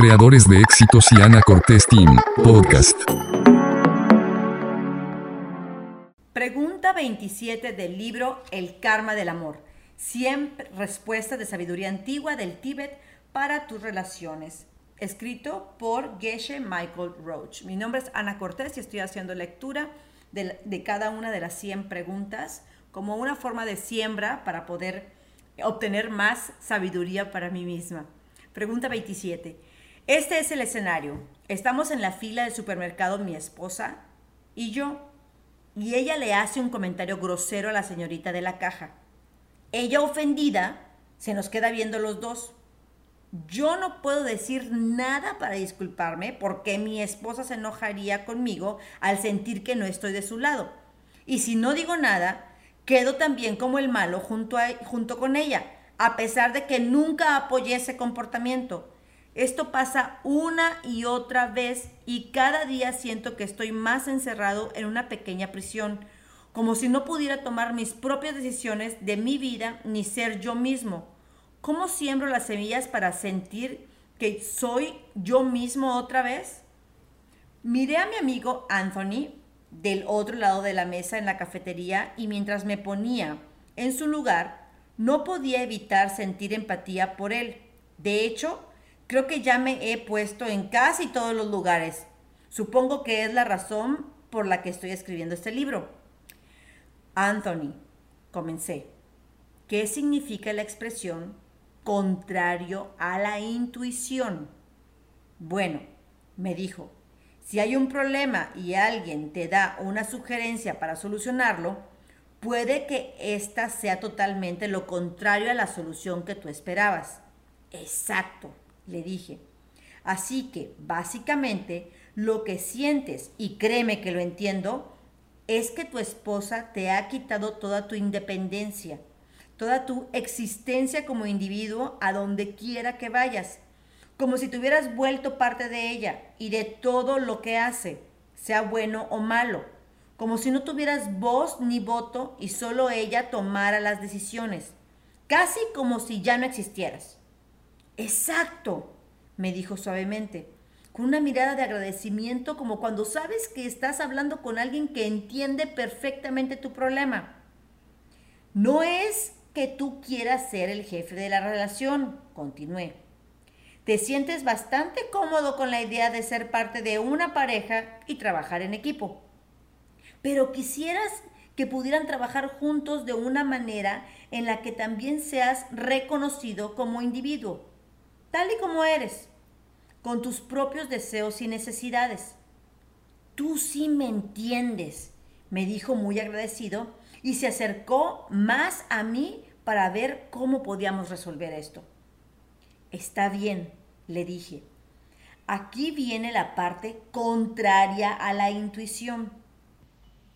creadores de éxitos y Ana Cortés Team, podcast. Pregunta 27 del libro El Karma del Amor. 100 respuestas de sabiduría antigua del Tíbet para tus relaciones. Escrito por Geshe Michael Roach. Mi nombre es Ana Cortés y estoy haciendo lectura de, cada una de las 100 preguntas como una forma de siembra para poder obtener más sabiduría para mí misma. Pregunta 27. Este es el escenario. Estamos en la fila del supermercado mi esposa y yo y ella le hace un comentario grosero a la señorita de la caja. Ella ofendida se nos queda viendo los dos. Yo no puedo decir nada para disculparme porque mi esposa se enojaría conmigo al sentir que no estoy de su lado. Y si no digo nada, quedo también como el malo junto, a, junto con ella, a pesar de que nunca apoyé ese comportamiento. Esto pasa una y otra vez y cada día siento que estoy más encerrado en una pequeña prisión, como si no pudiera tomar mis propias decisiones de mi vida ni ser yo mismo. ¿Cómo siembro las semillas para sentir que soy yo mismo otra vez? Miré a mi amigo Anthony del otro lado de la mesa en la cafetería y mientras me ponía en su lugar, no podía evitar sentir empatía por él. De hecho, Creo que ya me he puesto en casi todos los lugares. Supongo que es la razón por la que estoy escribiendo este libro. Anthony, comencé. ¿Qué significa la expresión contrario a la intuición? Bueno, me dijo, si hay un problema y alguien te da una sugerencia para solucionarlo, puede que ésta sea totalmente lo contrario a la solución que tú esperabas. Exacto le dije. Así que, básicamente, lo que sientes, y créeme que lo entiendo, es que tu esposa te ha quitado toda tu independencia, toda tu existencia como individuo a donde quiera que vayas, como si te hubieras vuelto parte de ella y de todo lo que hace, sea bueno o malo, como si no tuvieras voz ni voto y solo ella tomara las decisiones, casi como si ya no existieras. Exacto, me dijo suavemente, con una mirada de agradecimiento como cuando sabes que estás hablando con alguien que entiende perfectamente tu problema. No es que tú quieras ser el jefe de la relación, continué. Te sientes bastante cómodo con la idea de ser parte de una pareja y trabajar en equipo. Pero quisieras que pudieran trabajar juntos de una manera en la que también seas reconocido como individuo tal y como eres, con tus propios deseos y necesidades. Tú sí me entiendes, me dijo muy agradecido y se acercó más a mí para ver cómo podíamos resolver esto. Está bien, le dije. Aquí viene la parte contraria a la intuición.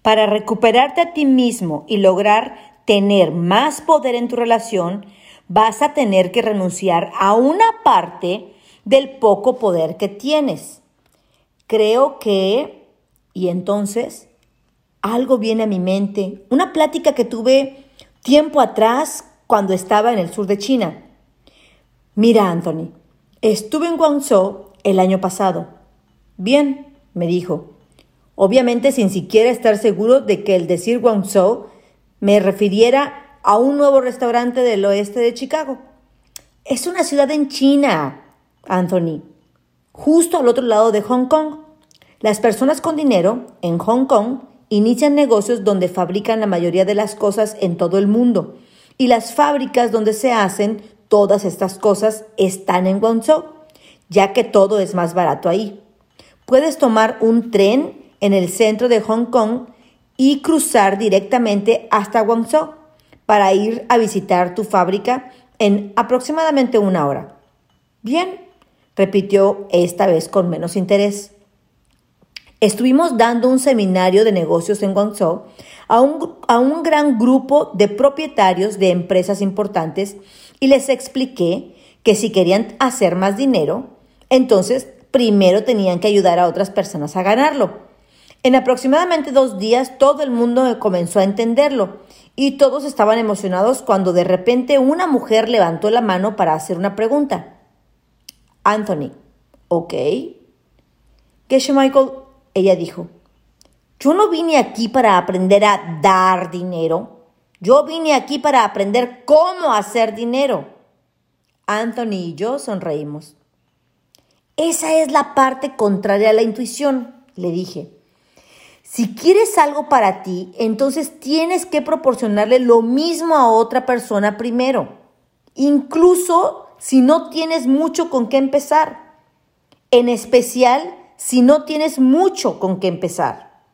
Para recuperarte a ti mismo y lograr tener más poder en tu relación, vas a tener que renunciar a una parte del poco poder que tienes. Creo que, y entonces, algo viene a mi mente, una plática que tuve tiempo atrás cuando estaba en el sur de China. Mira, Anthony, estuve en Guangzhou el año pasado. Bien, me dijo, obviamente sin siquiera estar seguro de que el decir Guangzhou me refiriera a un nuevo restaurante del oeste de Chicago. Es una ciudad en China, Anthony, justo al otro lado de Hong Kong. Las personas con dinero en Hong Kong inician negocios donde fabrican la mayoría de las cosas en todo el mundo y las fábricas donde se hacen todas estas cosas están en Guangzhou, ya que todo es más barato ahí. Puedes tomar un tren en el centro de Hong Kong y cruzar directamente hasta Guangzhou para ir a visitar tu fábrica en aproximadamente una hora. Bien, repitió esta vez con menos interés. Estuvimos dando un seminario de negocios en Guangzhou a un, a un gran grupo de propietarios de empresas importantes y les expliqué que si querían hacer más dinero, entonces primero tenían que ayudar a otras personas a ganarlo. En aproximadamente dos días todo el mundo comenzó a entenderlo y todos estaban emocionados cuando de repente una mujer levantó la mano para hacer una pregunta. Anthony, Ok. Geshe Michael, ella dijo, yo no vine aquí para aprender a dar dinero. Yo vine aquí para aprender cómo hacer dinero. Anthony y yo sonreímos. Esa es la parte contraria a la intuición, le dije. Si quieres algo para ti, entonces tienes que proporcionarle lo mismo a otra persona primero, incluso si no tienes mucho con qué empezar, en especial si no tienes mucho con qué empezar.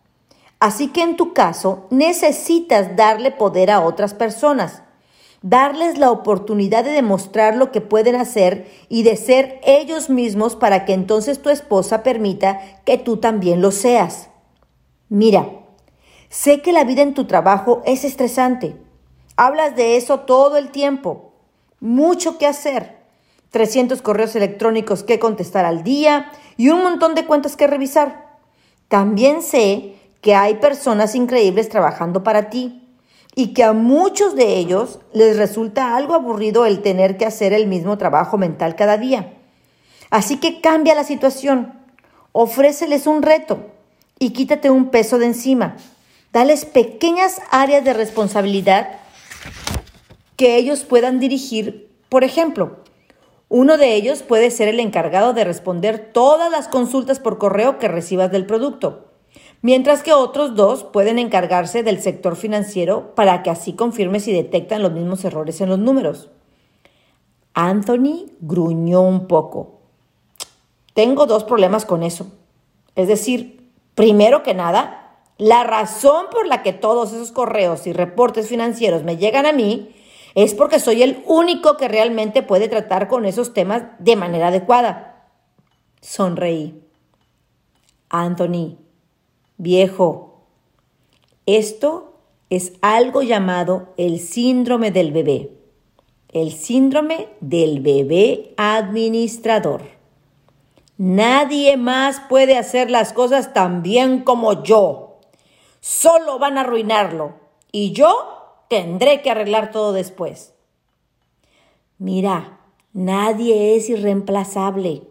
Así que en tu caso necesitas darle poder a otras personas, darles la oportunidad de demostrar lo que pueden hacer y de ser ellos mismos para que entonces tu esposa permita que tú también lo seas. Mira, sé que la vida en tu trabajo es estresante. Hablas de eso todo el tiempo. Mucho que hacer. 300 correos electrónicos que contestar al día y un montón de cuentas que revisar. También sé que hay personas increíbles trabajando para ti y que a muchos de ellos les resulta algo aburrido el tener que hacer el mismo trabajo mental cada día. Así que cambia la situación, ofréceles un reto y quítate un peso de encima. Dales pequeñas áreas de responsabilidad que ellos puedan dirigir. Por ejemplo, uno de ellos puede ser el encargado de responder todas las consultas por correo que recibas del producto mientras que otros dos pueden encargarse del sector financiero para que así confirme si detectan los mismos errores en los números. Anthony gruñó un poco. Tengo dos problemas con eso. Es decir, primero que nada, la razón por la que todos esos correos y reportes financieros me llegan a mí es porque soy el único que realmente puede tratar con esos temas de manera adecuada. Sonreí. Anthony, Viejo, esto es algo llamado el síndrome del bebé, el síndrome del bebé administrador. Nadie más puede hacer las cosas tan bien como yo. Solo van a arruinarlo y yo tendré que arreglar todo después. Mira, nadie es irreemplazable.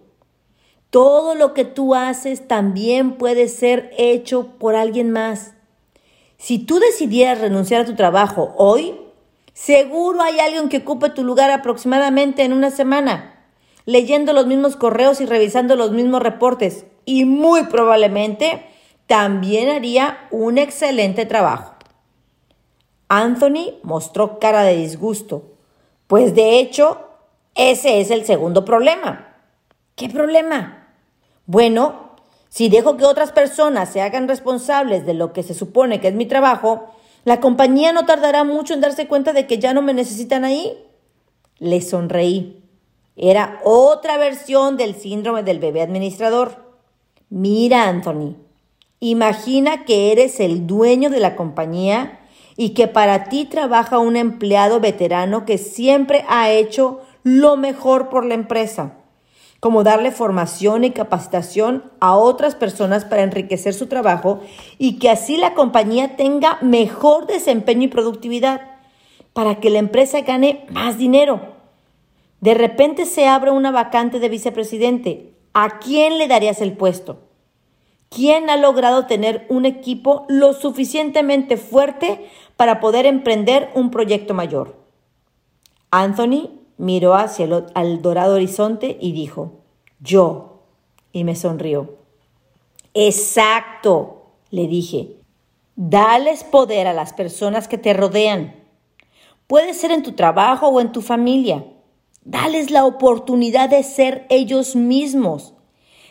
Todo lo que tú haces también puede ser hecho por alguien más. Si tú decidieras renunciar a tu trabajo hoy, seguro hay alguien que ocupe tu lugar aproximadamente en una semana, leyendo los mismos correos y revisando los mismos reportes. Y muy probablemente también haría un excelente trabajo. Anthony mostró cara de disgusto, pues de hecho ese es el segundo problema. ¿Qué problema? Bueno, si dejo que otras personas se hagan responsables de lo que se supone que es mi trabajo, la compañía no tardará mucho en darse cuenta de que ya no me necesitan ahí. Le sonreí. Era otra versión del síndrome del bebé administrador. Mira, Anthony, imagina que eres el dueño de la compañía y que para ti trabaja un empleado veterano que siempre ha hecho lo mejor por la empresa como darle formación y capacitación a otras personas para enriquecer su trabajo y que así la compañía tenga mejor desempeño y productividad para que la empresa gane más dinero. De repente se abre una vacante de vicepresidente. ¿A quién le darías el puesto? ¿Quién ha logrado tener un equipo lo suficientemente fuerte para poder emprender un proyecto mayor? Anthony miró hacia el dorado horizonte y dijo, yo. Y me sonrió. Exacto, le dije. Dales poder a las personas que te rodean. Puede ser en tu trabajo o en tu familia. Dales la oportunidad de ser ellos mismos,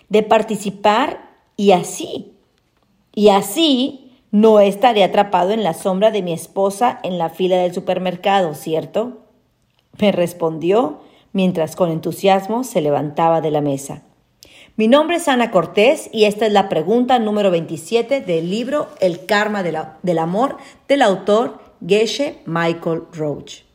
de participar y así. Y así no estaré atrapado en la sombra de mi esposa en la fila del supermercado, ¿cierto? me respondió mientras con entusiasmo se levantaba de la mesa. Mi nombre es Ana Cortés y esta es la pregunta número 27 del libro El karma del amor del autor Geshe Michael Roach.